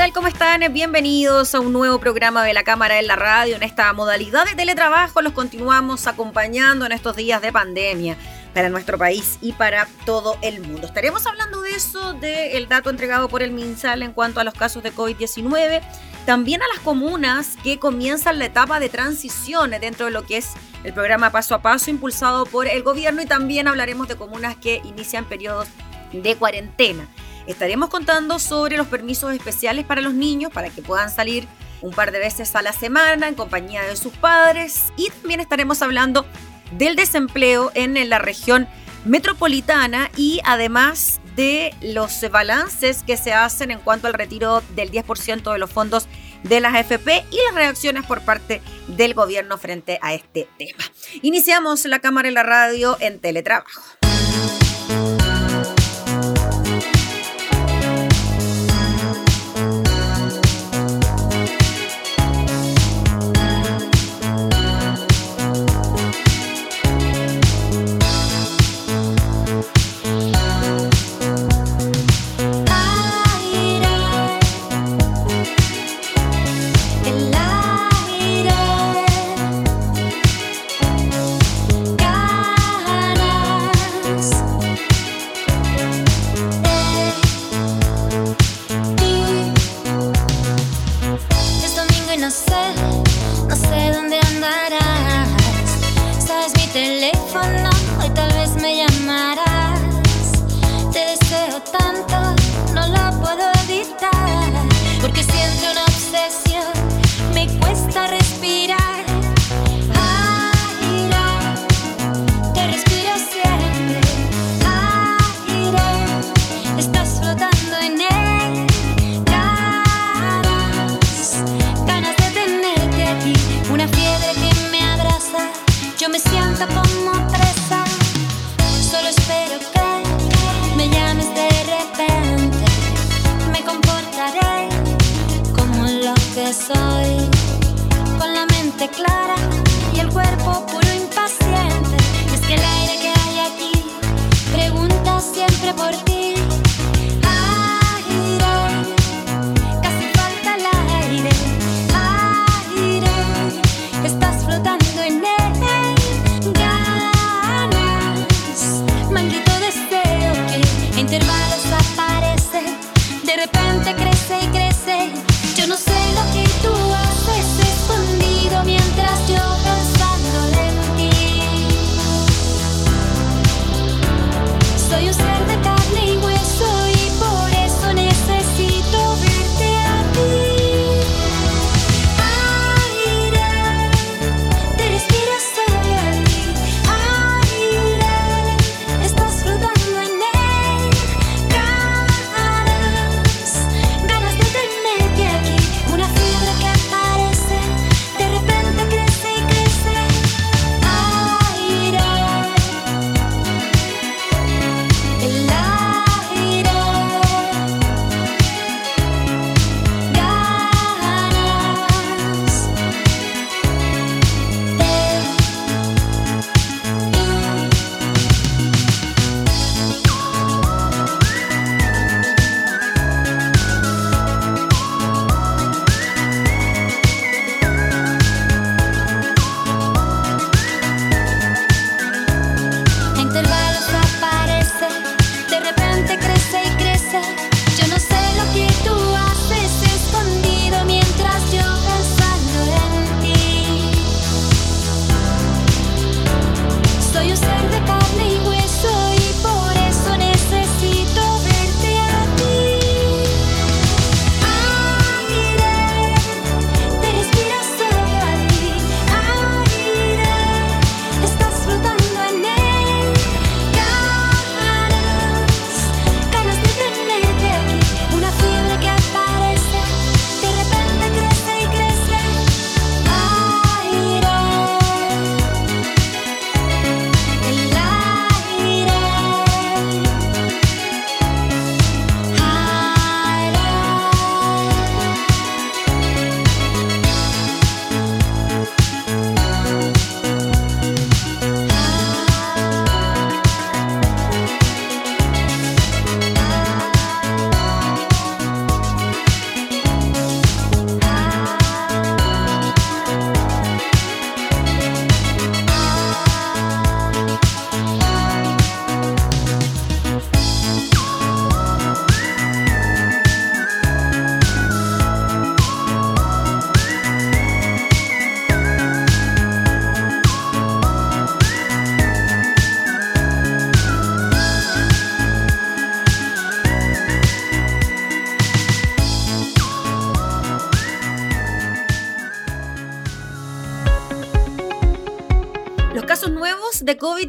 Tal? ¿Cómo están? Bienvenidos a un nuevo programa de la Cámara en la Radio. En esta modalidad de teletrabajo los continuamos acompañando en estos días de pandemia para nuestro país y para todo el mundo. Estaremos hablando de eso, del dato entregado por el MinSal en cuanto a los casos de COVID-19, también a las comunas que comienzan la etapa de transición dentro de lo que es el programa Paso a Paso impulsado por el gobierno y también hablaremos de comunas que inician periodos de cuarentena. Estaremos contando sobre los permisos especiales para los niños para que puedan salir un par de veces a la semana en compañía de sus padres y también estaremos hablando del desempleo en la región metropolitana y además de los balances que se hacen en cuanto al retiro del 10% de los fondos de las AFP y las reacciones por parte del gobierno frente a este tema. Iniciamos la cámara y la radio en teletrabajo. intervalos aparece, de repente crece y crece. Yo no sé lo que tú haces escondido mientras yo pensando en ti. Soy un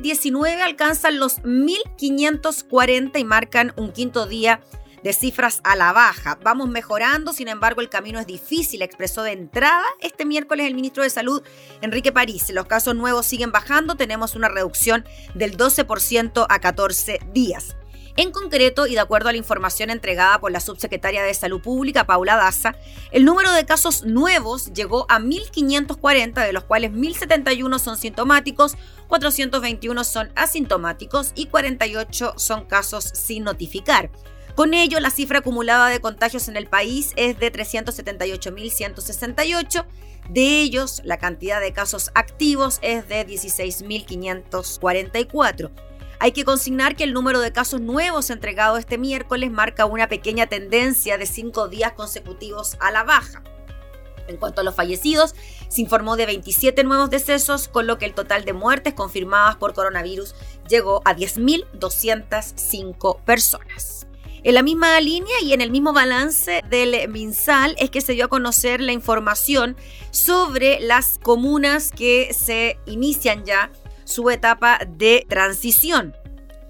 COVID-19 alcanzan los 1.540 y marcan un quinto día de cifras a la baja. Vamos mejorando, sin embargo el camino es difícil, expresó de entrada este miércoles el ministro de Salud, Enrique París. Los casos nuevos siguen bajando, tenemos una reducción del 12% a 14 días. En concreto, y de acuerdo a la información entregada por la subsecretaria de Salud Pública, Paula Daza, el número de casos nuevos llegó a 1.540, de los cuales 1.071 son sintomáticos, 421 son asintomáticos y 48 son casos sin notificar. Con ello, la cifra acumulada de contagios en el país es de 378.168. De ellos, la cantidad de casos activos es de 16.544. Hay que consignar que el número de casos nuevos entregados este miércoles marca una pequeña tendencia de cinco días consecutivos a la baja. En cuanto a los fallecidos, se informó de 27 nuevos decesos, con lo que el total de muertes confirmadas por coronavirus llegó a 10.205 personas. En la misma línea y en el mismo balance del MinSal es que se dio a conocer la información sobre las comunas que se inician ya su etapa de transición.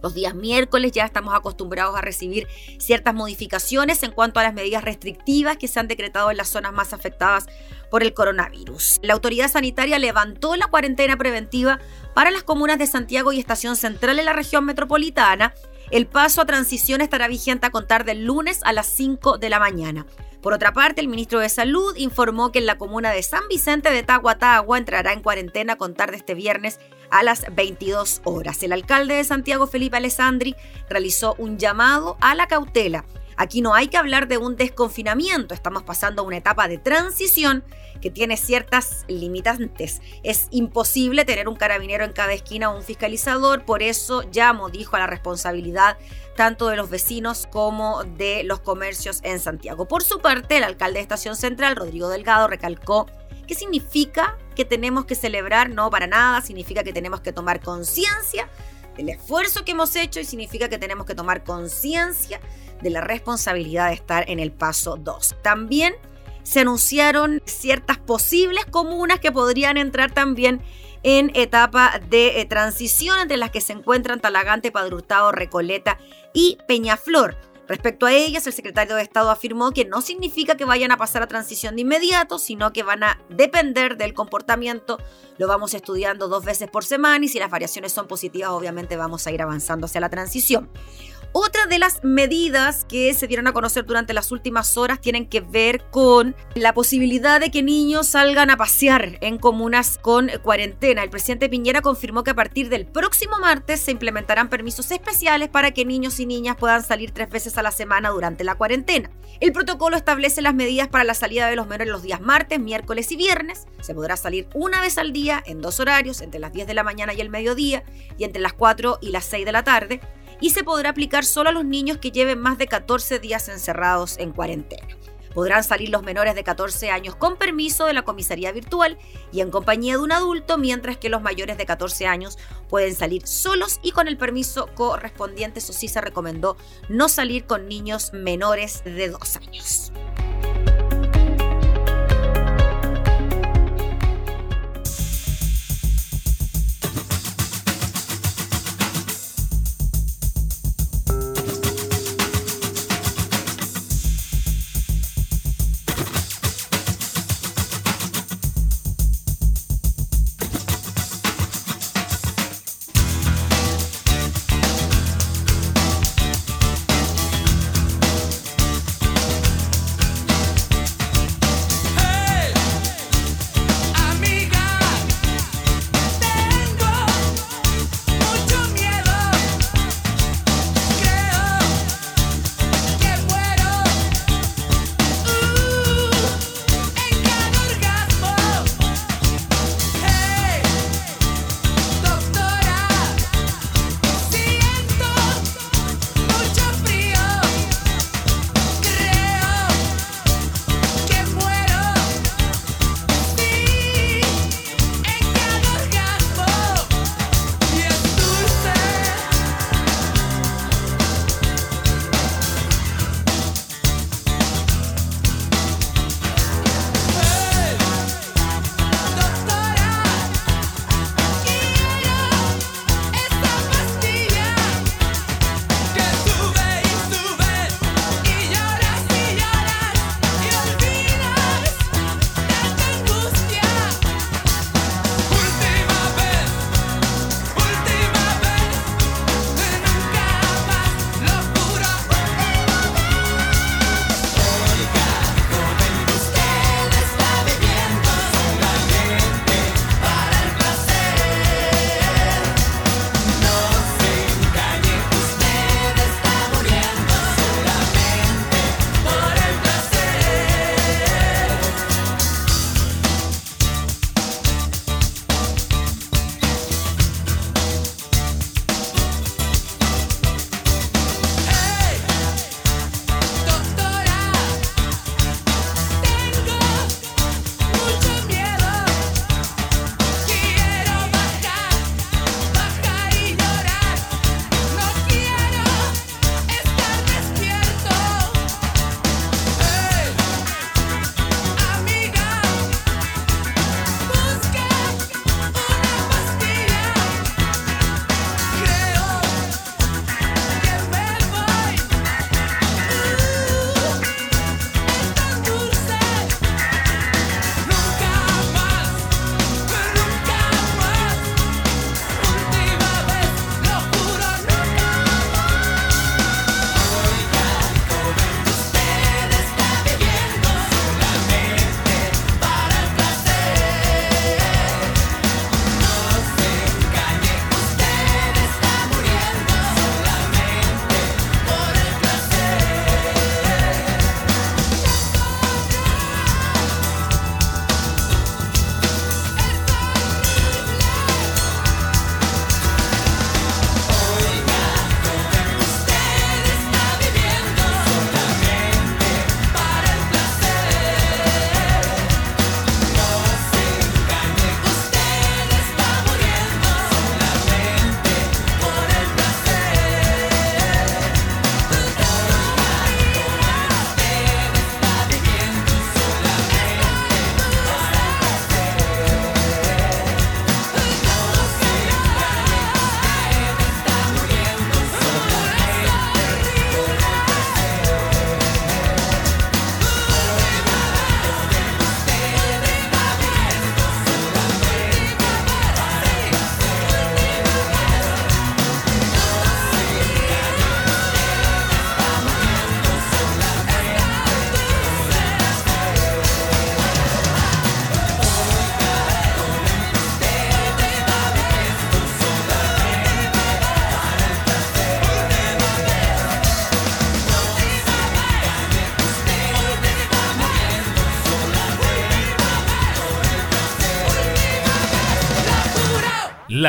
Los días miércoles ya estamos acostumbrados a recibir ciertas modificaciones en cuanto a las medidas restrictivas que se han decretado en las zonas más afectadas por el coronavirus. La autoridad sanitaria levantó la cuarentena preventiva para las comunas de Santiago y Estación Central en la región metropolitana. El paso a transición estará vigente a contar del lunes a las 5 de la mañana. Por otra parte, el ministro de Salud informó que en la comuna de San Vicente de Tahuatagua entrará en cuarentena a contar de este viernes a las 22 horas. El alcalde de Santiago, Felipe Alessandri, realizó un llamado a la cautela. Aquí no hay que hablar de un desconfinamiento, estamos pasando a una etapa de transición que tiene ciertas limitantes. Es imposible tener un carabinero en cada esquina o un fiscalizador, por eso llamo, dijo, a la responsabilidad tanto de los vecinos como de los comercios en Santiago. Por su parte, el alcalde de Estación Central, Rodrigo Delgado, recalcó ¿Qué significa que tenemos que celebrar? No, para nada. Significa que tenemos que tomar conciencia del esfuerzo que hemos hecho y significa que tenemos que tomar conciencia de la responsabilidad de estar en el paso 2. También se anunciaron ciertas posibles comunas que podrían entrar también en etapa de eh, transición, entre las que se encuentran Talagante, Padre Hurtado, Recoleta y Peñaflor. Respecto a ellas, el secretario de Estado afirmó que no significa que vayan a pasar a transición de inmediato, sino que van a depender del comportamiento. Lo vamos estudiando dos veces por semana y si las variaciones son positivas, obviamente vamos a ir avanzando hacia la transición. Otra de las medidas que se dieron a conocer durante las últimas horas tienen que ver con la posibilidad de que niños salgan a pasear en comunas con cuarentena. El presidente Piñera confirmó que a partir del próximo martes se implementarán permisos especiales para que niños y niñas puedan salir tres veces a la semana durante la cuarentena. El protocolo establece las medidas para la salida de los menores los días martes, miércoles y viernes. Se podrá salir una vez al día en dos horarios, entre las 10 de la mañana y el mediodía y entre las 4 y las 6 de la tarde y se podrá aplicar solo a los niños que lleven más de 14 días encerrados en cuarentena. Podrán salir los menores de 14 años con permiso de la comisaría virtual y en compañía de un adulto, mientras que los mayores de 14 años pueden salir solos y con el permiso correspondiente. Eso sí se recomendó no salir con niños menores de 2 años.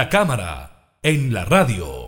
La cámara, en la radio.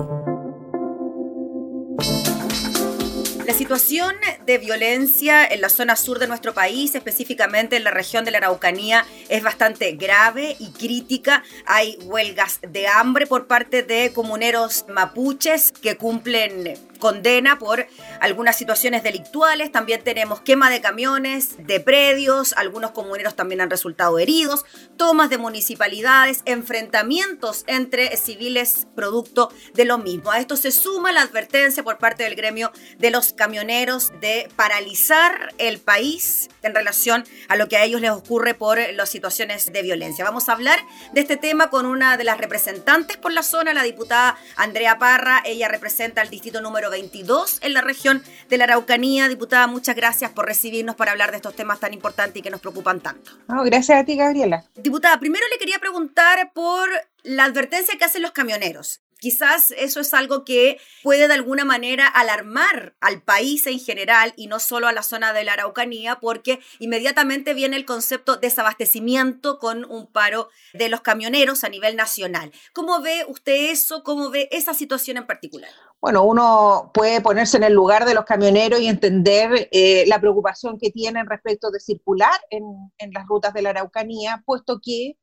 La situación de violencia en la zona sur de nuestro país, específicamente en la región de la Araucanía, es bastante grave y crítica. Hay huelgas de hambre por parte de comuneros mapuches que cumplen condena por algunas situaciones delictuales. También tenemos quema de camiones, de predios, algunos comuneros también han resultado heridos, tomas de municipalidades, enfrentamientos entre civiles producto de lo mismo. A esto se suma la advertencia por parte del gremio de los camioneros de paralizar el país en relación a lo que a ellos les ocurre por las situaciones de violencia. Vamos a hablar de este tema con una de las representantes por la zona, la diputada Andrea Parra. Ella representa el distrito número 22 en la región de la Araucanía. Diputada, muchas gracias por recibirnos para hablar de estos temas tan importantes y que nos preocupan tanto. gracias a ti, Gabriela. Diputada, primero le quería preguntar por la advertencia que hacen los camioneros. Quizás eso es algo que puede de alguna manera alarmar al país en general y no solo a la zona de la Araucanía, porque inmediatamente viene el concepto de desabastecimiento con un paro de los camioneros a nivel nacional. ¿Cómo ve usted eso? ¿Cómo ve esa situación en particular? Bueno, uno puede ponerse en el lugar de los camioneros y entender eh, la preocupación que tienen respecto de circular en, en las rutas de la Araucanía, puesto que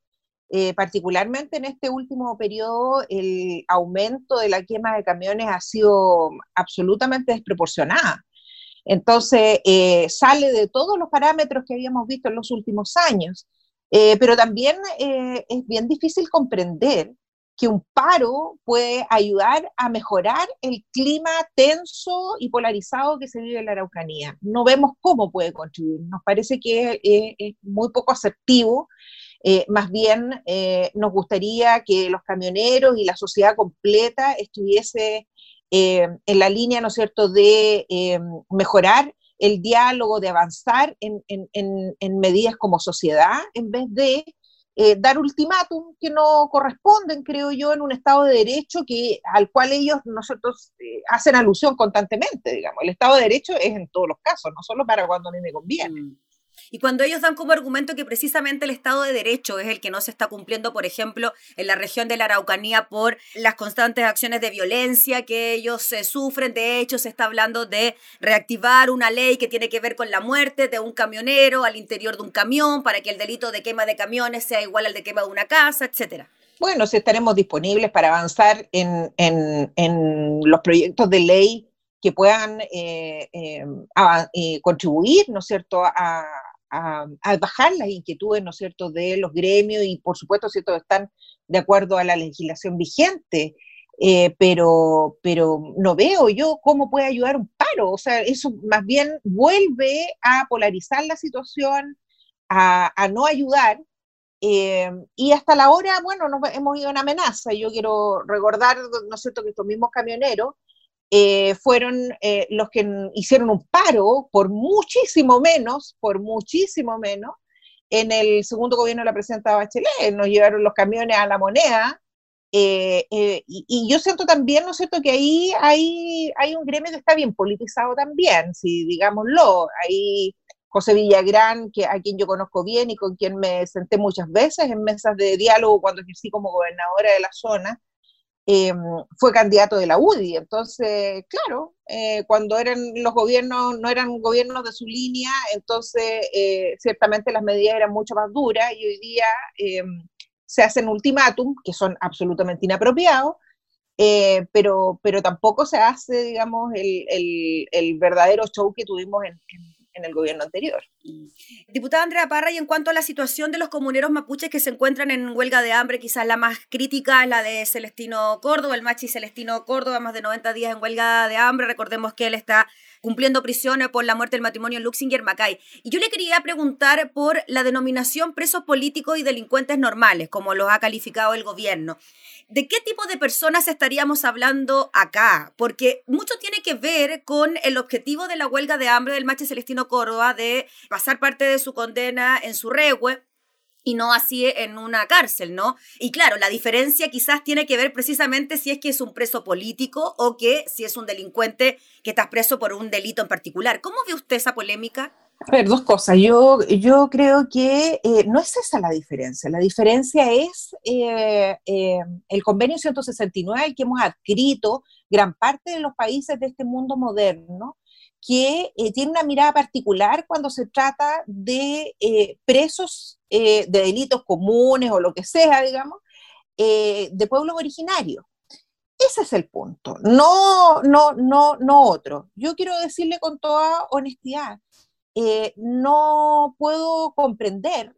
eh, particularmente en este último periodo, el aumento de la quema de camiones ha sido absolutamente desproporcionada. Entonces, eh, sale de todos los parámetros que habíamos visto en los últimos años. Eh, pero también es bien difícil comprender que un paro puede ayudar a mejorar el clima tenso y polarizado que se vive en la Araucanía. No vemos cómo puede contribuir. Nos parece que es muy poco asertivo eh, más bien eh, nos gustaría que los camioneros y la sociedad completa estuviese eh, en la línea, ¿no es cierto?, de mejorar el diálogo, de avanzar en, medidas como sociedad, en vez de dar ultimátum que no corresponden, creo yo, en un Estado de Derecho que, al cual ellos, nosotros, hacen alusión constantemente, digamos. El Estado de Derecho es en todos los casos, no solo para cuando a mí me conviene. Y cuando ellos dan como argumento que precisamente el Estado de Derecho es el que no se está cumpliendo, por ejemplo, en la región de la Araucanía por las constantes acciones de violencia que ellos se sufren, de hecho se está hablando de reactivar una ley que tiene que ver con la muerte de un camionero al interior de un camión para que el delito de quema de camiones sea igual al de quema de una casa, etcétera. Bueno, si estaremos disponibles para avanzar en, en, los proyectos de ley que puedan eh, eh, eh, contribuir, ¿no es cierto?, a, a, bajar las inquietudes, ¿no cierto?, de los gremios y, por supuesto, ¿cierto?, están de acuerdo a la legislación vigente. Eh, pero, pero no veo yo cómo puede ayudar un paro. O sea, eso más bien vuelve a polarizar la situación, a, no ayudar. Eh, y hasta la hora, bueno, nos hemos ido en amenaza. Yo quiero recordar, ¿no es cierto?, que estos mismos camioneros eh, fueron eh, los que hicieron un paro por muchísimo menos, por muchísimo menos, en el segundo gobierno de la presidenta Bachelet. Nos llevaron los camiones a la moneda. Eh, y, yo siento también, ¿no es cierto?, que ahí hay, un gremio que está bien politizado también, si digámoslo. Hay José Villagrán, que, a quien yo conozco bien y con quien me senté muchas veces en mesas de diálogo cuando ejercí como gobernadora de la zona, Em, fue candidato de la UDI. Entonces, claro, eh, cuando eran los gobiernos, no eran gobiernos de su línea, entonces eh, ciertamente las medidas eran mucho más duras y hoy día em, se hacen ultimátum que son absolutamente inapropiados. Eh, pero, pero tampoco se hace, digamos, el, el, verdadero show que tuvimos en en el gobierno anterior. Diputada Andrea Parra, y en cuanto a la situación de los comuneros mapuches que se encuentran en huelga de hambre, quizás la más crítica es la de Celestino Córdoba, el machi Celestino Córdoba, más de 90 días en huelga de hambre. Recordemos que él está cumpliendo prisiones por la muerte del matrimonio Luxinger Macay. Y yo le quería preguntar por la denominación presos políticos y delincuentes normales, como los ha calificado el gobierno. ¿De qué tipo de personas estaríamos hablando acá? Porque mucho tiene que ver con el objetivo de la huelga de hambre del Mache Celestino Córdoba de pasar parte de su condena en su regue y no así en una cárcel, ¿no? Y claro, la diferencia quizás tiene que ver precisamente si es que es un preso político o que si es un delincuente que está preso por un delito en particular. ¿Cómo ve usted esa polémica? A ver, dos cosas. Yo, yo creo que eh, no es esa la diferencia. La diferencia es eh, eh, el convenio 169 al que hemos adscrito gran parte de los países de este mundo moderno, que tiene una mirada particular cuando se trata de presos de delitos comunes o lo que sea, digamos, de pueblos originarios. Ese es el punto, no, no, no, no otro. Yo quiero decirle con toda honestidad, eh, no puedo comprender,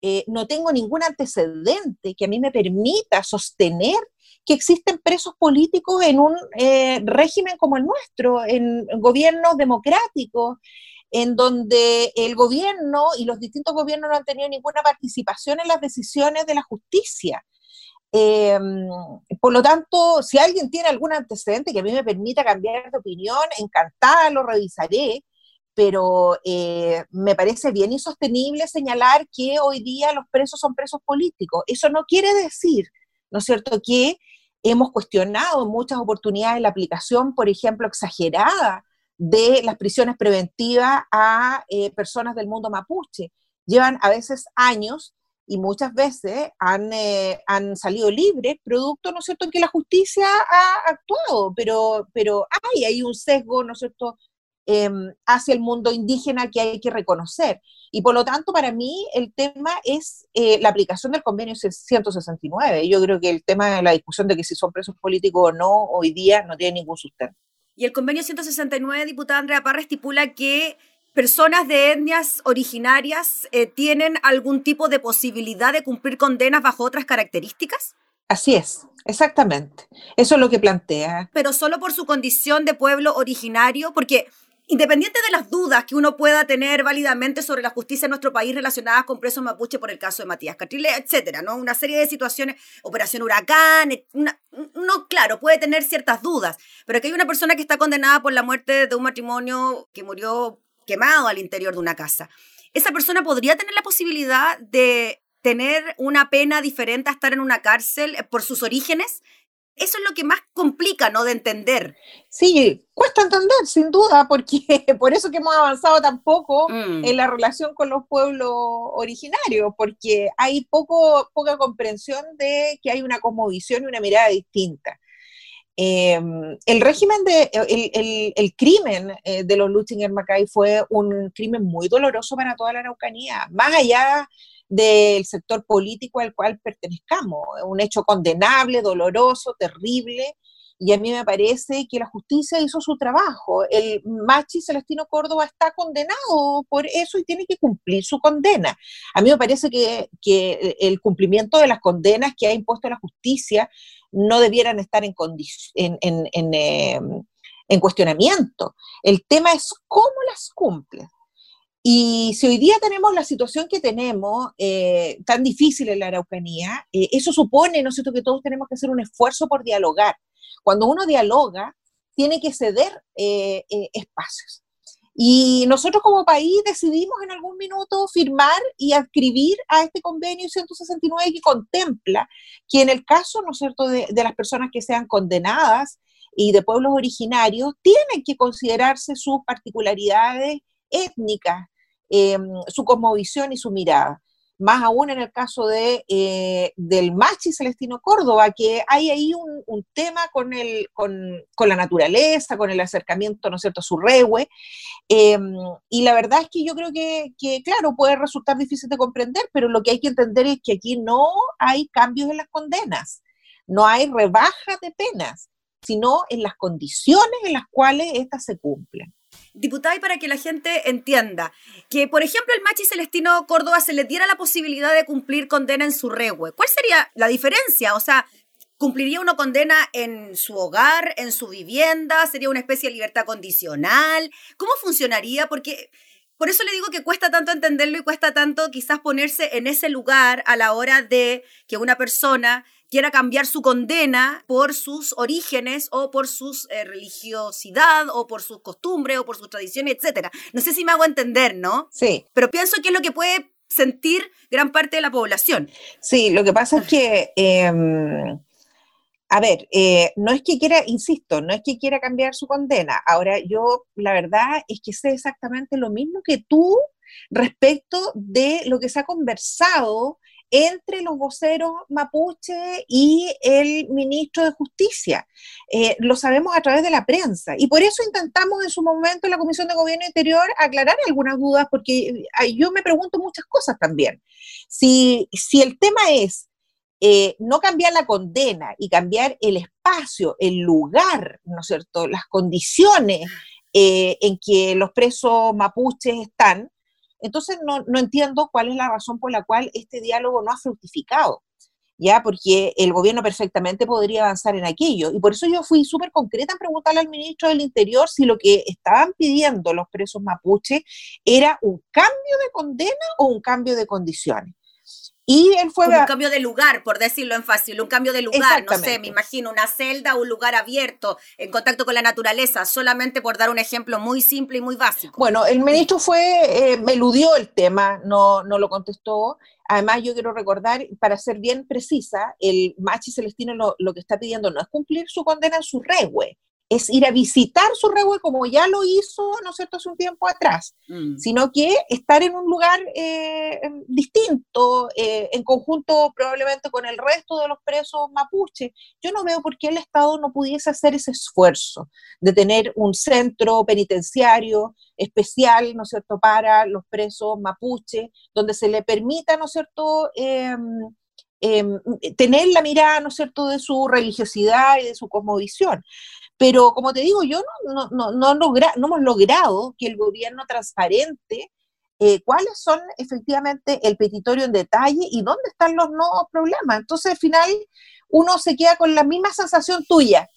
eh, no tengo ningún antecedente que a mí me permita sostener que existen presos políticos en un eh, régimen como el nuestro, en gobiernos democráticos, en donde el gobierno y los distintos gobiernos no han tenido ninguna participación en las decisiones de la justicia. por lo tanto, si alguien tiene algún antecedente que a mí me permita cambiar de opinión, encantada lo revisaré, pero eh, me parece bien insostenible señalar que hoy día los presos son presos políticos. Eso no quiere decir, ¿no es cierto?, que hemos cuestionado en muchas oportunidades la aplicación, por ejemplo, exagerada de las prisiones preventivas a eh, personas del mundo mapuche. Llevan a veces años y muchas veces han, eh, han salido libres, producto, ¿no es cierto?, en que la justicia ha actuado, pero, pero hay ahí un sesgo, ¿no es cierto?, Em, hacia el mundo indígena que hay que reconocer. Y por lo tanto, para mí el tema es eh, la aplicación del convenio 169. Yo creo que el tema de la discusión de que si son presos políticos o no, hoy día no tiene ningún sustento. Y el convenio 169, diputada Andrea Parra, estipula que personas de etnias originarias eh, tienen algún tipo de posibilidad de cumplir condenas bajo otras características? Así es, exactamente. Eso es lo que plantea. Pero solo por su condición de pueblo originario, porque Independiente de las dudas que uno pueda tener válidamente sobre la justicia en nuestro país relacionadas con presos mapuche por el caso de Matías Catrile, etcétera, ¿no? Una serie de situaciones, Operación Huracán, no, claro, puede tener ciertas dudas, pero aquí hay una persona que está condenada por la muerte de un matrimonio que murió quemado al interior de una casa. Esa persona podría tener la posibilidad de tener una pena diferente a estar en una cárcel por sus orígenes eso es lo que más complica, ¿no? De entender. Sí, cuesta entender, sin duda, porque por eso que hemos avanzado tan poco mm. en la relación con los pueblos originarios, porque hay poco, poca comprensión de que hay una cosmovisión y una mirada distinta. Em, el régimen de, el, el, crimen eh, de los Lutzinger Mackay fue un crimen muy doloroso para toda la Araucanía, más allá del sector político al cual pertenezcamos. Un hecho condenable, doloroso, terrible, y a mí me parece que la justicia hizo su trabajo. El Machi Celestino Córdoba está condenado por eso y tiene que cumplir su condena. A mí me parece que, el cumplimiento de las condenas que ha impuesto la justicia no debieran estar en, en, en, em, en cuestionamiento. El tema es cómo las cumple. Y si hoy día tenemos la situación que tenemos, eh, tan difícil en la Araucanía, eh, eso supone, ¿no cierto?, que todos tenemos que hacer un esfuerzo por dialogar. Cuando uno dialoga, tiene que ceder eh, espacios. Y nosotros como país decidimos en algún minuto firmar y adscribir a este convenio 169 que contempla que en el caso, ¿no cierto?, de, de las personas que sean condenadas y de pueblos originarios, tienen que considerarse sus particularidades étnicas, Em, su cosmovisión y su mirada. Más aún en el caso de, eh, del Machi Celestino Córdoba, que hay ahí un, tema con, el, con, la naturaleza, con el acercamiento, ¿no es cierto?, a su regue. Em, y la verdad es que yo creo que, que, claro, puede resultar difícil de comprender, pero lo que hay que entender es que aquí no hay cambios en las condenas, no hay rebaja de penas, sino en las condiciones en las cuales éstas se cumplen. Diputada, y para que la gente entienda, que por ejemplo el Machi Celestino Córdoba se le diera la posibilidad de cumplir condena en su regue, ¿cuál sería la diferencia? O sea, ¿cumpliría una condena en su hogar, en su vivienda? ¿Sería una especie de libertad condicional? ¿Cómo funcionaría? Porque por eso le digo que cuesta tanto entenderlo y cuesta tanto quizás ponerse en ese lugar a la hora de que una persona quiera cambiar su condena por sus orígenes o por su eh, religiosidad o por sus costumbres o por sus tradiciones, etc. No sé si me hago entender, ¿no? Sí. Pero pienso que es lo que puede sentir gran parte de la población. Sí, lo que pasa es que... Em, a ver, eh, no es que quiera, insisto, no es que quiera cambiar su condena. Ahora, yo la verdad es que sé exactamente lo mismo que tú respecto de lo que se ha conversado entre los voceros mapuche y el ministro de Justicia. Eh, lo sabemos a través de la prensa. Y por eso intentamos en su momento en la Comisión de Gobierno Interior aclarar algunas dudas, porque yo me pregunto muchas cosas también. Si, si el tema es eh, no cambiar la condena y cambiar el espacio, el lugar, ¿no es cierto?, las condiciones eh, en que los presos mapuches están, entonces no, entiendo cuál es la razón por la cual este diálogo no ha fructificado. ¿ya? Porque el gobierno perfectamente podría avanzar en aquello. Y por eso yo fui súper concreta en preguntarle al ministro del Interior si lo que estaban pidiendo los presos mapuches era un cambio de condena o un cambio de condiciones. Y él fue... un cambio de lugar, por decirlo en fácil, un cambio de lugar, no sé, me imagino una celda un lugar abierto, en contacto con la naturaleza, solamente por dar un ejemplo muy simple y muy básico. Bueno, el ministro fue, eh, me eludió el tema, no, no lo contestó. Además, yo quiero recordar, para ser bien precisa, el Machi Celestino lo, lo que está pidiendo no es cumplir su condena en su regue, es ir a visitar su revuelo como ya lo hizo, ¿no es cierto?, hace un tiempo atrás, mm. sino que estar en un lugar eh, em, distinto, eh, en conjunto probablemente con el resto de los presos mapuches. Yo no veo por qué el Estado no pudiese hacer ese esfuerzo de tener un centro penitenciario especial, ¿no es cierto?, para los presos mapuches, donde se le permita, ¿no es cierto?, em, em, tener la mirada, ¿no es cierto?, de su religiosidad y de su cosmovisión. Pero como te digo, yo no, no, no, no, hemos logrado que el gobierno transparente eh, cuáles son efectivamente el petitorio en detalle y dónde están los nuevos problemas. Entonces, al final, uno se queda con la misma sensación tuya,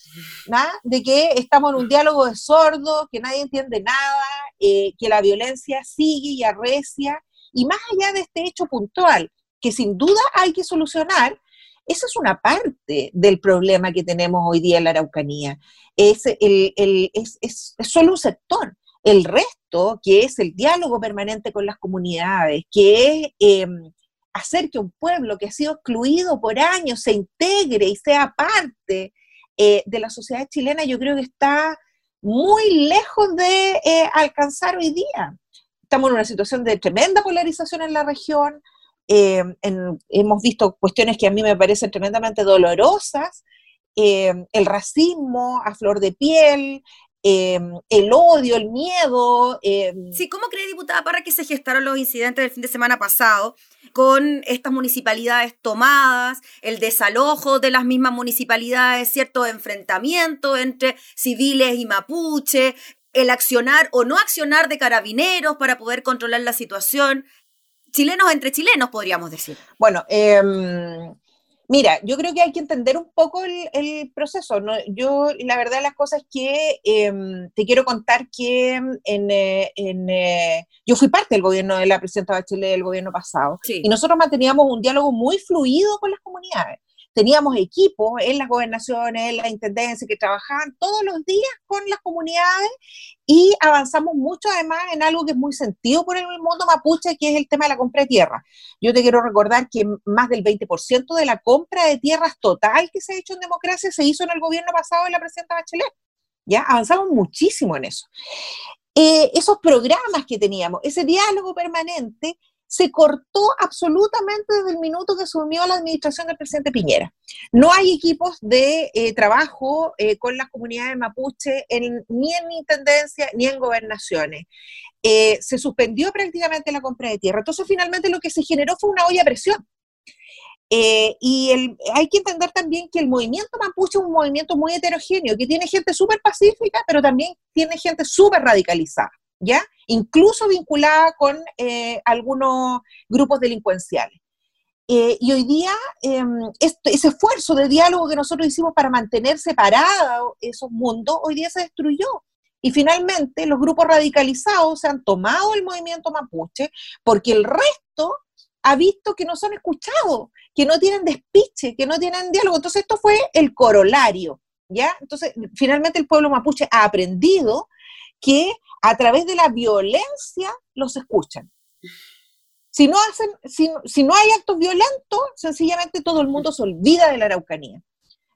de que estamos en un diálogo de sordos, que nadie entiende nada, eh, que la violencia sigue y arrecia, y más allá de este hecho puntual, que sin duda hay que solucionar, esa es una parte del problema que tenemos hoy día en la Araucanía. Es, es, solo un sector. El resto, que es el diálogo permanente con las comunidades, que es em, hacer que un pueblo que ha sido excluido por años se integre y sea parte eh, de la sociedad chilena, yo creo que está muy lejos de eh, alcanzar hoy día. Estamos en una situación de tremenda polarización en la región, eh, hemos visto cuestiones que a mí me parecen tremendamente dolorosas, eh, el racismo a flor de piel, eh, el odio, el miedo. Sí, ¿cómo cree, diputada Parra, que se gestaron los incidentes del fin de semana pasado con estas municipalidades tomadas, el desalojo de las mismas municipalidades, cierto enfrentamiento entre civiles y mapuche, el accionar o no accionar de carabineros para poder controlar la situación chilenos entre chilenos, podríamos decir. Bueno, em, mira, yo creo que hay que entender un poco el, proceso. Yo, la verdad, las cosas que em, te quiero contar que en, eh, eh, yo fui parte del gobierno de la presidenta Bachelet del gobierno pasado y nosotros manteníamos un diálogo muy fluido con las comunidades teníamos equipos en las gobernaciones, en la intendencia, que trabajaban todos los días con las comunidades y avanzamos mucho además en algo que es muy sentido por el mundo mapuche, que es el tema de la compra de tierra. Yo te quiero recordar que más del 20% de la compra de tierras total que se ha hecho en democracia se hizo en el gobierno pasado de la presidenta Bachelet. Ya avanzamos muchísimo en eso. Eh, esos programas que teníamos, ese diálogo permanente, se cortó absolutamente desde el minuto que asumió la administración del presidente Piñera. No hay equipos de eh, trabajo eh, con las comunidades mapuche ni en intendencia ni en gobernaciones. Eh, se suspendió prácticamente la compra de tierra. Entonces, finalmente lo que se generó fue una olla a presión. y hay que entender también que el movimiento mapuche es un movimiento muy heterogéneo, que tiene gente súper pacífica, pero también tiene gente súper radicalizada. ¿Ya? Incluso vinculada con eh, algunos grupos delincuenciales. Eh, y hoy día em, este, ese esfuerzo de diálogo que nosotros hicimos para mantener separados esos mundos, hoy día se destruyó. Y finalmente los grupos radicalizados se han tomado el movimiento mapuche porque el resto ha visto que no son escuchados, que no tienen despiche, que no tienen diálogo. Entonces esto fue el corolario, ¿ya? Entonces finalmente el pueblo mapuche ha aprendido que a través de la violencia los escuchan. Si no, hacen, si, no hay actos violentos, sencillamente todo el mundo se olvida de la Araucanía.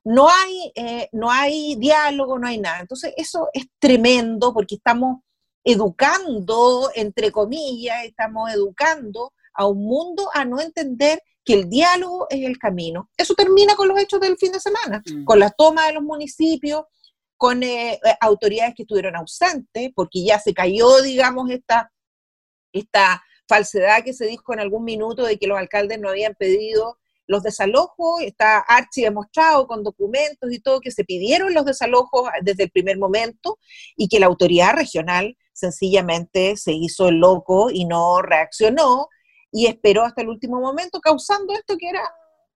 no hay, eh, no hay diálogo, no hay nada. Entonces, eso es tremendo porque estamos educando, entre comillas, estamos educando a un mundo a no entender que el diálogo es el camino. Eso termina con los hechos del fin de semana, mm. con la toma de los municipios, con eh, eh, autoridades que estuvieron ausentes, porque ya se cayó, digamos, esta, esta falsedad que se dijo en algún minuto de que los alcaldes no habían pedido los desalojos, está archi demostrado con documentos y todo que se pidieron los desalojos desde el primer momento y que la autoridad regional sencillamente se hizo el loco y no reaccionó y esperó hasta el último momento, causando esto que era,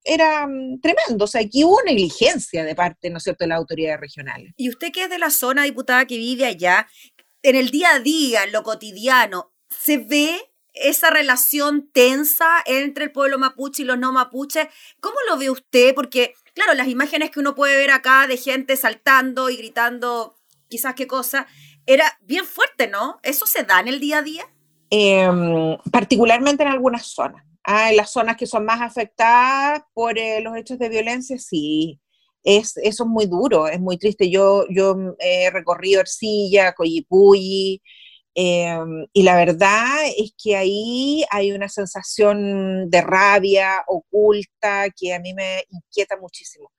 era mm, tremendo. O sea, aquí hubo negligencia de parte, ¿no es cierto?, de las autoridades regionales. Y usted que es de la zona, diputada, que vive allá, en el día a día, en lo cotidiano, ¿se ve esa relación tensa entre el pueblo mapuche y los no mapuches. ¿Cómo lo ve usted? Porque, claro, las imágenes que uno puede ver acá de gente saltando y gritando quizás qué cosa, era bien fuerte, ¿no? ¿Eso se da en el día a día? Em, particularmente en algunas zonas. Ah, en las zonas que son más afectadas por eh, los hechos de violencia, sí. Es, eso es muy duro, es muy triste. Yo, yo he recorrido Ercilla, Coyipuyi, Em, y la verdad es que ahí hay una sensación de rabia oculta que a mí me inquieta muchísimo.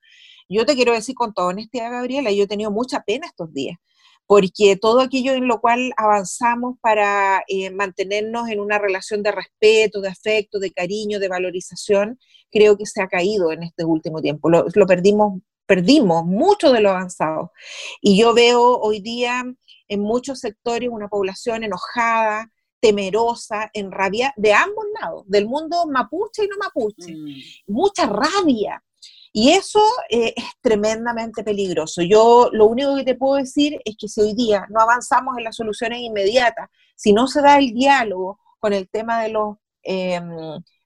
Yo te quiero decir con toda honestidad, Gabriela, yo he tenido mucha pena estos días, porque todo aquello en lo cual avanzamos para eh, mantenernos en una relación de respeto, de afecto, de cariño, de valorización, creo que se ha caído en este último tiempo. Lo, lo perdimos, perdimos mucho de lo avanzado. Y yo veo hoy día en muchos sectores una población enojada, temerosa, en rabia de ambos lados, del mundo mapuche y no mapuche. Mm. Mucha rabia. Y eso eh, es tremendamente peligroso. Yo lo único que te puedo decir es que si hoy día no avanzamos en las soluciones inmediatas, si no se da el diálogo con el tema de los em,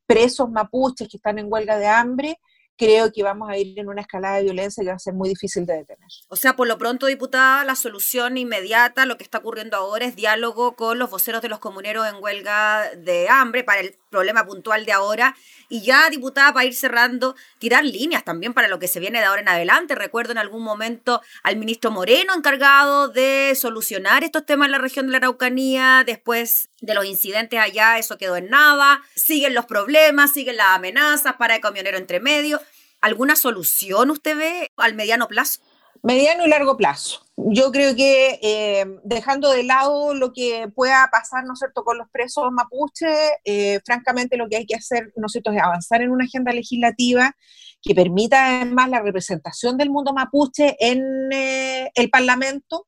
presos mapuches que están en huelga de hambre, creo que vamos a ir en una escalada de violencia que va a ser muy difícil de detener. O sea, por lo pronto, diputada, la solución inmediata, lo que está ocurriendo ahora es diálogo con los voceros de los comuneros en huelga de hambre para el problema puntual de ahora. Y ya, diputada, para ir cerrando, tirar líneas también para lo que se viene de ahora en adelante. Recuerdo en algún momento al ministro Moreno encargado de solucionar estos temas en la región de la Araucanía. Después de los incidentes allá, eso quedó en nada. Siguen los problemas, siguen las amenazas para el camionero entre medio. ¿Alguna solución usted ve al mediano plazo? Mediano y largo plazo. Yo creo que eh, dejando de lado lo que pueda pasar, ¿no es cierto?, con los presos mapuches, eh, francamente lo que hay que hacer, ¿no es cierto?, es avanzar en una agenda legislativa que permita además la representación del mundo mapuche en eh, el Parlamento.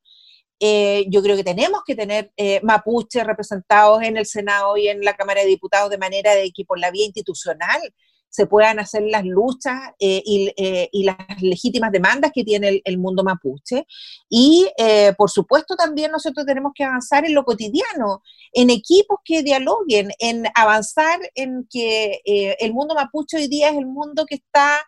yo creo que tenemos que tener mapuches representados en el Senado y en la Cámara de Diputados de manera de que por la vía institucional se puedan hacer las luchas eh, eh, y, las legítimas demandas que tiene el, mundo mapuche. Y, eh, por supuesto, también nosotros tenemos que avanzar en lo cotidiano, en equipos que dialoguen, en avanzar en que el mundo mapuche hoy día es el mundo que está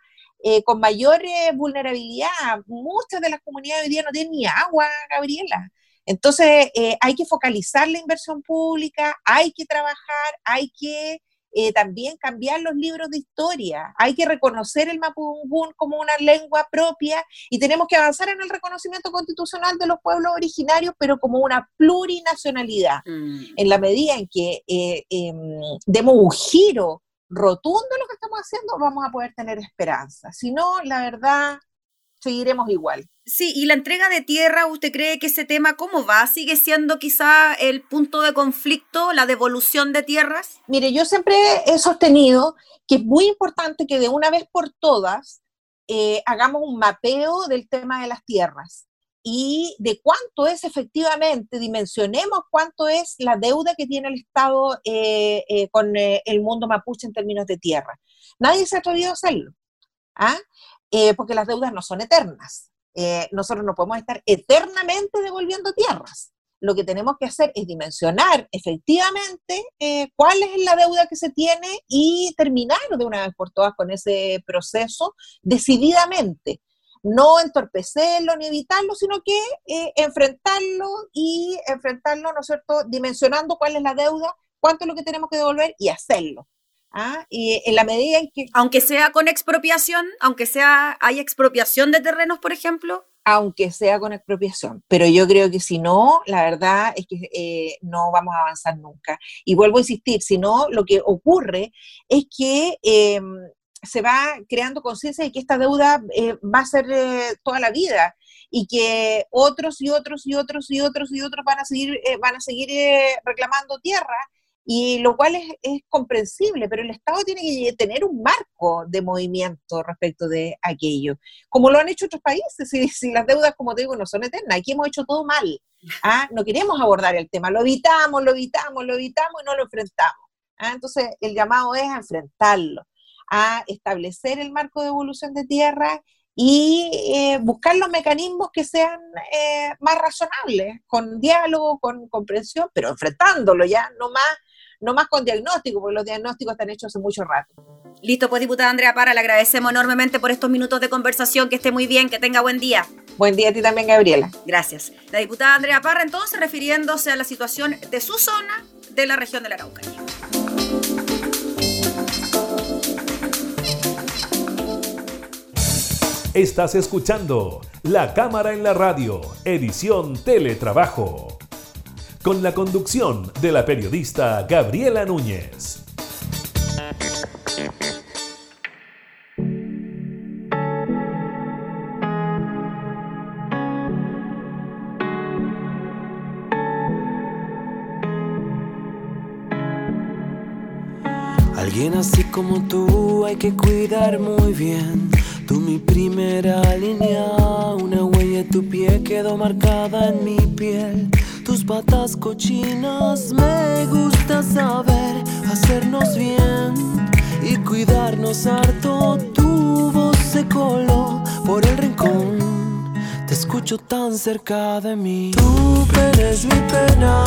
con mayor vulnerabilidad. Muchas de las comunidades hoy día no tienen ni agua, Gabriela. Entonces, hay que focalizar la inversión pública, hay que trabajar, hay que eh, también cambiar los libros de historia. Hay que reconocer el mapungún como una lengua propia y tenemos que avanzar en el reconocimiento constitucional de los pueblos originarios, pero como una plurinacionalidad. Mm. En la medida en que eh, em, demos un giro rotundo a lo que estamos haciendo, vamos a poder tener esperanza. Si no, la verdad, seguiremos igual. Sí, y la entrega de tierra, ¿usted cree que ese tema cómo va? ¿Sigue siendo quizá el punto de conflicto, la devolución de tierras? Mire, yo siempre he sostenido que es muy importante que de una vez por todas eh, hagamos un mapeo del tema de las tierras y de cuánto es efectivamente, dimensionemos cuánto es la deuda que tiene el Estado eh, eh, con el mundo mapuche en términos de tierra. Nadie se ha atrevido a hacerlo. ¿ah? Eh, porque las deudas no son eternas. Eh, nosotros no podemos estar eternamente devolviendo tierras. Lo que tenemos que hacer es dimensionar efectivamente eh, cuál es la deuda que se tiene y terminar de una vez por todas con ese proceso decididamente. No entorpecerlo ni evitarlo, sino que enfrentarlo y enfrentarlo, ¿no es cierto?, dimensionando cuál es la deuda, cuánto es lo que tenemos que devolver y hacerlo ¿ah? Y en la medida en que... Aunque sea con expropiación, aunque sea, hay expropiación de terrenos, por ejemplo. Aunque sea con expropiación, pero yo creo que si no, la verdad es que eh, no vamos a avanzar nunca. Y vuelvo a insistir, si no, lo que ocurre es que em, se va creando conciencia de que esta deuda eh, va a ser eh, toda la vida y que otros y otros y otros y otros y otros van a seguir, van a seguir reclamando tierra y lo cual es, comprensible, pero el Estado tiene que tener un marco de movimiento respecto de aquello, como lo han hecho otros países, si, las deudas, como te digo, no son eternas, aquí hemos hecho todo mal, ¿ah? no queremos abordar el tema, lo evitamos, lo evitamos, lo evitamos y no lo enfrentamos. ¿ah? Entonces, el llamado es a enfrentarlo, a establecer el marco de evolución de tierra y eh, buscar los mecanismos que sean eh, más razonables, con diálogo, con comprensión, pero enfrentándolo ya, no más no más con diagnóstico, porque los diagnósticos están hechos hace mucho rato. Listo, pues diputada Andrea Parra, le agradecemos enormemente por estos minutos de conversación, que esté muy bien, que tenga buen día. Buen día a ti también, Gabriela. Gracias. La diputada Andrea Parra, entonces, refiriéndose a la situación de su zona de la región de la Araucanía. Estás escuchando La Cámara en la Radio, edición Teletrabajo con la conducción de la periodista Gabriela Núñez. Alguien así como tú hay que cuidar muy bien. Tú mi primera línea, una huella de tu pie quedó marcada en mi piel patas cochinas. Me gusta saber hacernos bien y cuidarnos harto. Tu voz se coló por el rincón. Te escucho tan cerca de mí. Tu pena mi pena,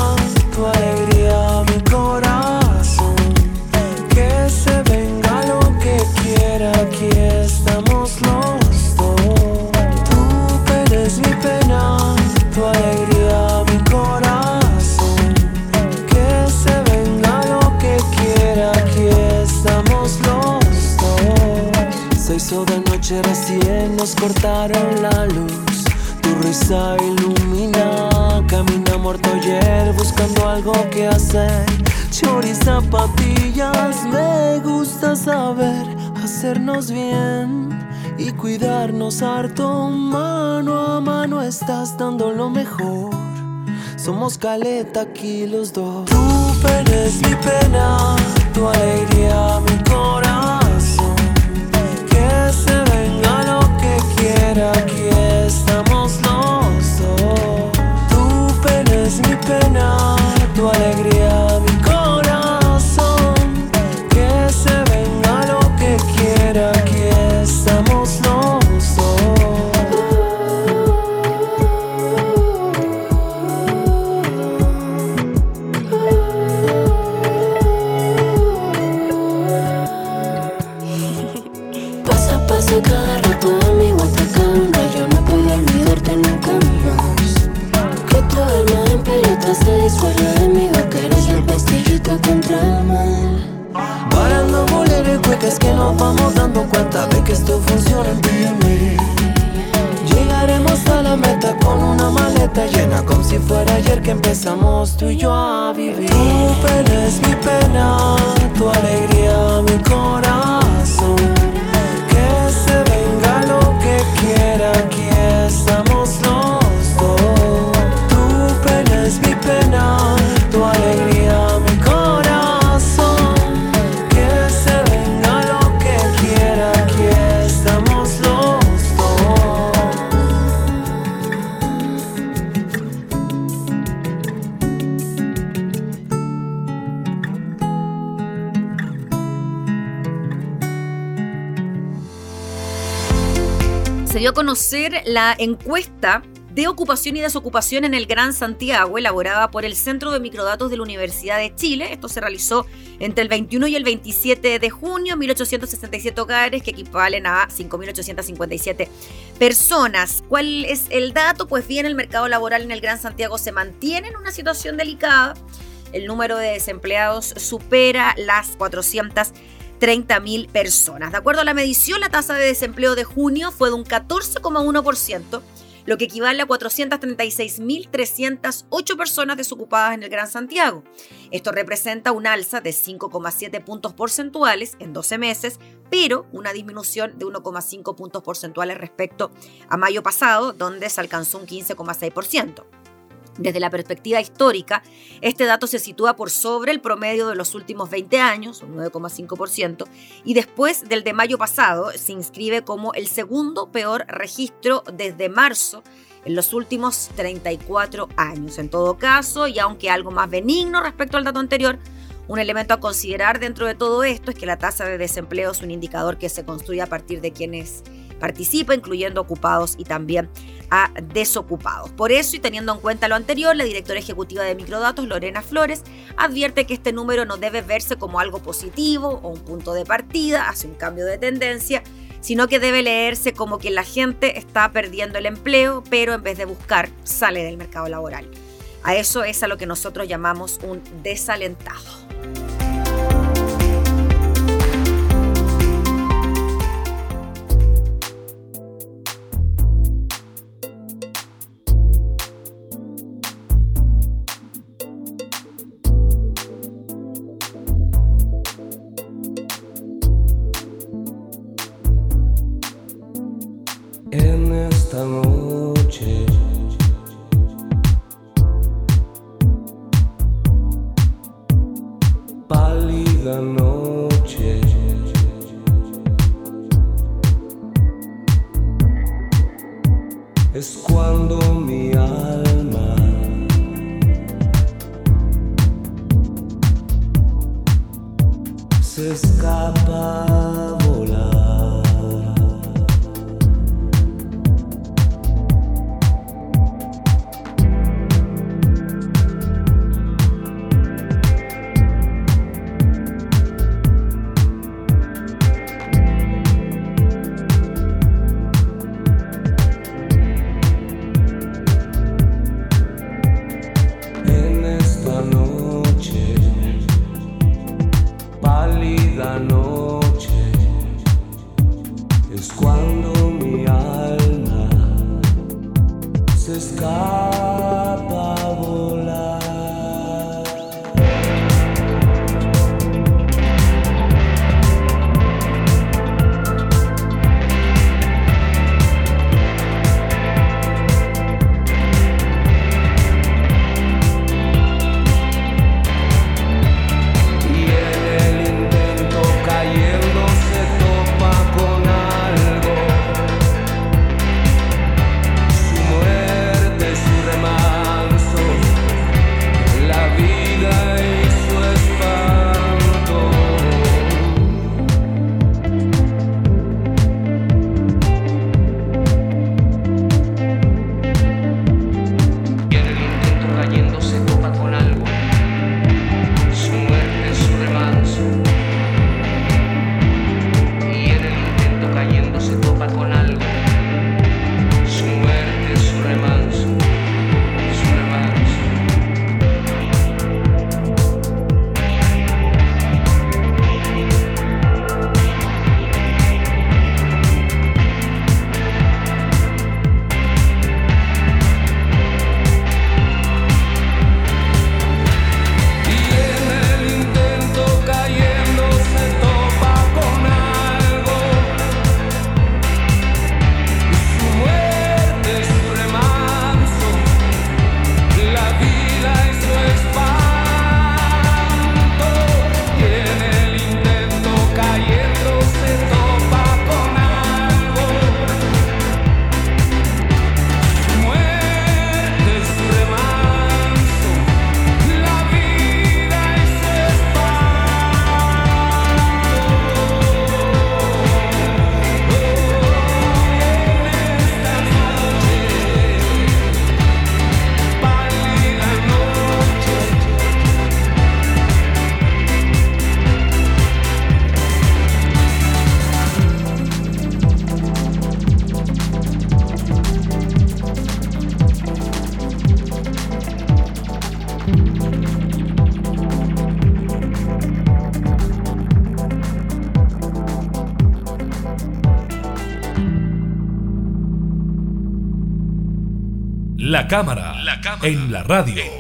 tu alegría mi corazón. Que se venga lo que quiera, aquí estamos los dos. Tu pena mi pena, tu alegría. De noche recién nos cortaron la luz. Tu risa ilumina, camina muerto ayer buscando algo que hacer. Chori zapatillas, me gusta saber hacernos bien y cuidarnos harto. Mano a mano estás dando lo mejor. Somos caleta aquí los dos. Tu pena es mi pena, tu alegría mi corazón. Aquí estamos los dos. Tu pena es mi pena, tu alegría vamos dando cuenta de que esto funciona en ti Llegaremos a la meta con una maleta llena como si fuera ayer que empezamos tú y yo a vivir. Tu pena es mi pena, tu alegría conocer la encuesta de ocupación y desocupación en el Gran Santiago, elaborada por el Centro de Microdatos de la Universidad de Chile. Esto se realizó entre el 21 y el 27 de junio, 1.867 hogares que equivalen a 5.857 personas. ¿Cuál es el dato? Pues bien, el mercado laboral en el Gran Santiago se mantiene en una situación delicada. El número de desempleados supera las 400 30.000 personas. De acuerdo a la medición, la tasa de desempleo de junio fue de un 14,1%, lo que equivale a 436.308 personas desocupadas en el Gran Santiago. Esto representa un alza de 5,7 puntos porcentuales en 12 meses, pero una disminución de 1,5 puntos porcentuales respecto a mayo pasado, donde se alcanzó un 15,6%. Desde la perspectiva histórica, este dato se sitúa por sobre el promedio de los últimos 20 años, un 9,5%, y después del de mayo pasado se inscribe como el segundo peor registro desde marzo en los últimos 34 años. En todo caso, y aunque algo más benigno respecto al dato anterior, un elemento a considerar dentro de todo esto es que la tasa de desempleo es un indicador que se construye a partir de quienes participa, incluyendo ocupados y también a desocupados. Por eso, y teniendo en cuenta lo anterior, la directora ejecutiva de Microdatos, Lorena Flores, advierte que este número no debe verse como algo positivo o un punto de partida hacia un cambio de tendencia, sino que debe leerse como que la gente está perdiendo el empleo, pero en vez de buscar, sale del mercado laboral. A eso es a lo que nosotros llamamos un desalentado. Cámara, la cámara en la radio. En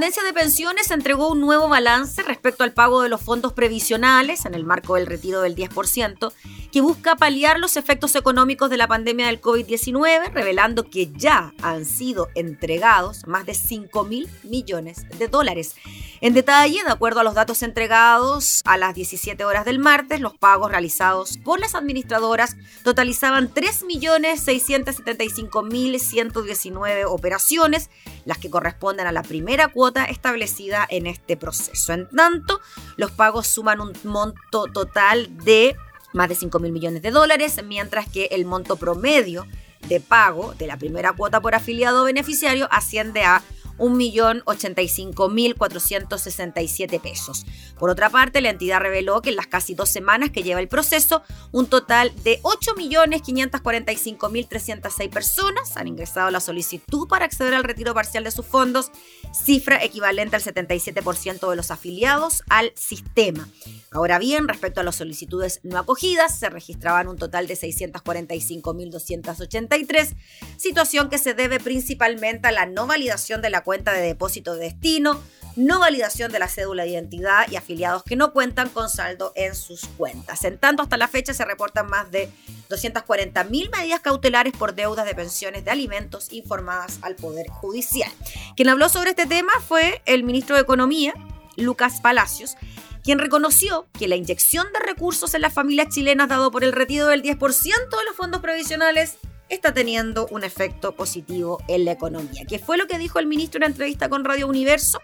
Superintendencia de Pensiones entregó un nuevo balance respecto al pago de los fondos previsionales en el marco del retiro del 10%, que busca paliar los efectos económicos de la pandemia del COVID-19, revelando que ya han sido entregados más de 5 mil millones de dólares. En detalle, de acuerdo a los datos entregados a las 17 horas del martes, los pagos realizados por las administradoras totalizaban 3.675.119 operaciones, las que corresponden a la primera cuota establecida en este proceso. En tanto, los pagos suman un monto total de más de 5 mil millones de dólares, mientras que el monto promedio de pago de la primera cuota por afiliado beneficiario asciende a 1.085.467 pesos. Por otra parte, la entidad reveló que en las casi dos semanas que lleva el proceso, un total de 8.545.306 personas han ingresado a la solicitud para acceder al retiro parcial de sus fondos, cifra equivalente al 77% de los afiliados al sistema. Ahora bien, respecto a las solicitudes no acogidas, se registraban un total de 645.283, situación que se debe principalmente a la no validación de la cuenta de depósito de destino, no validación de la cédula de identidad y afiliados que no cuentan con saldo en sus cuentas. En tanto, hasta la fecha se reportan más de 240.000 medidas cautelares por deudas de pensiones de alimentos informadas al Poder Judicial. Quien habló sobre este tema fue el ministro de Economía, Lucas Palacios, quien reconoció que la inyección de recursos en las familias chilenas dado por el retiro del 10% de los fondos provisionales está teniendo un efecto positivo en la economía. ¿Qué fue lo que dijo el ministro en la entrevista con Radio Universo?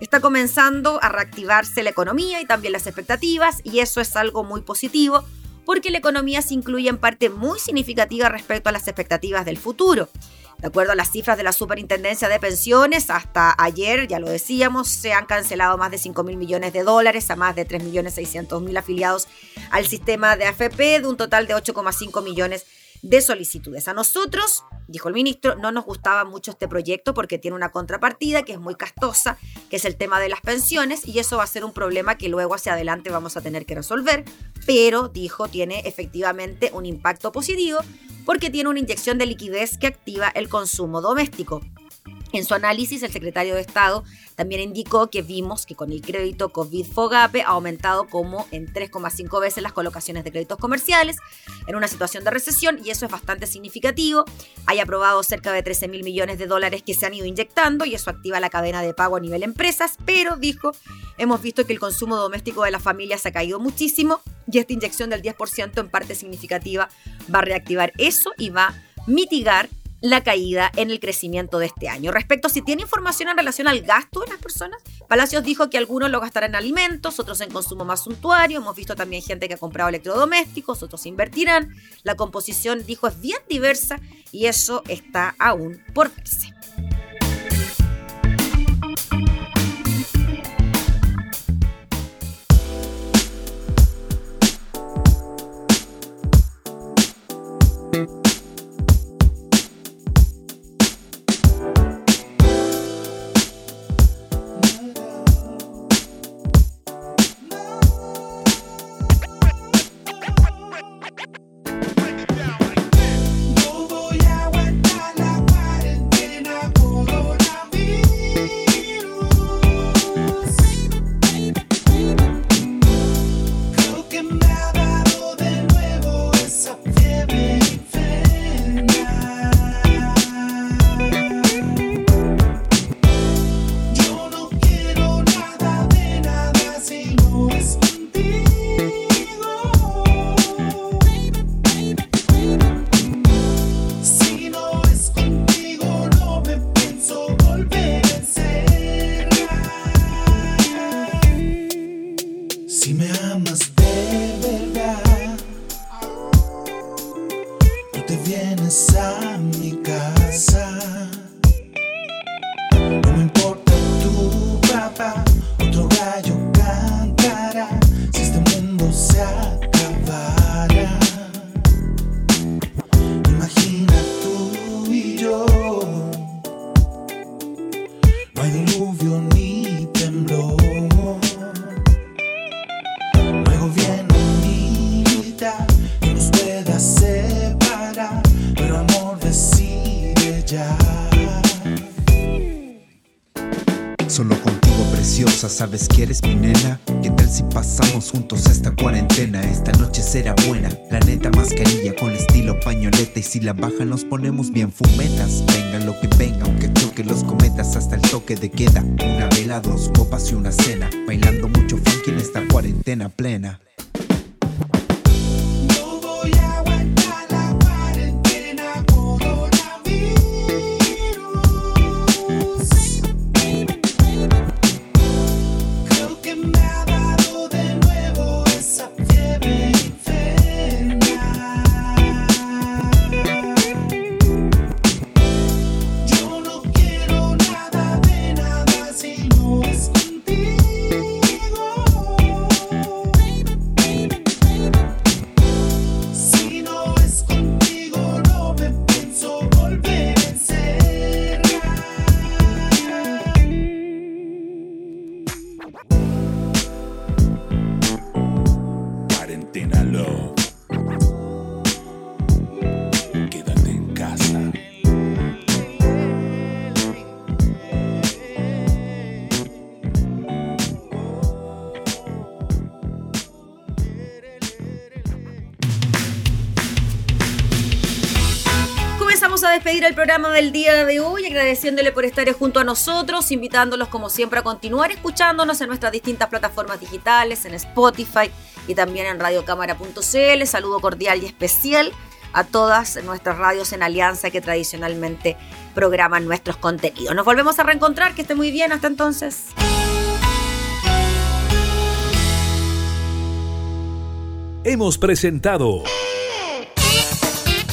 Está comenzando a reactivarse la economía y también las expectativas y eso es algo muy positivo porque la economía se incluye en parte muy significativa respecto a las expectativas del futuro. De acuerdo a las cifras de la Superintendencia de Pensiones, hasta ayer, ya lo decíamos, se han cancelado más de 5 mil millones de dólares a más de 3 millones 600 mil afiliados al sistema de AFP, de un total de 8,5 millones de solicitudes. A nosotros, dijo el ministro, no nos gustaba mucho este proyecto porque tiene una contrapartida que es muy castosa, que es el tema de las pensiones, y eso va a ser un problema que luego hacia adelante vamos a tener que resolver, pero, dijo, tiene efectivamente un impacto positivo porque tiene una inyección de liquidez que activa el consumo doméstico. En su análisis, el secretario de Estado también indicó que vimos que con el crédito COVID-FOGAPE ha aumentado como en 3,5 veces las colocaciones de créditos comerciales en una situación de recesión y eso es bastante significativo. Hay aprobado cerca de 13 mil millones de dólares que se han ido inyectando y eso activa la cadena de pago a nivel empresas, pero dijo, hemos visto que el consumo doméstico de las familias ha caído muchísimo y esta inyección del 10% en parte significativa va a reactivar eso y va a mitigar la caída en el crecimiento de este año. Respecto a si tiene información en relación al gasto de las personas, Palacios dijo que algunos lo gastarán en alimentos, otros en consumo más suntuario. Hemos visto también gente que ha comprado electrodomésticos, otros invertirán. La composición, dijo, es bien diversa y eso está aún por verse. Toque de queda. Una vela, dos copas y una cena. Bailando mucho funk en esta cuarentena plena. El programa del día de hoy, agradeciéndole por estar junto a nosotros, invitándolos como siempre a continuar escuchándonos en nuestras distintas plataformas digitales, en Spotify y también en radiocámara.cl. Saludo cordial y especial a todas nuestras radios en alianza que tradicionalmente programan nuestros contenidos. Nos volvemos a reencontrar, que esté muy bien, hasta entonces. Hemos presentado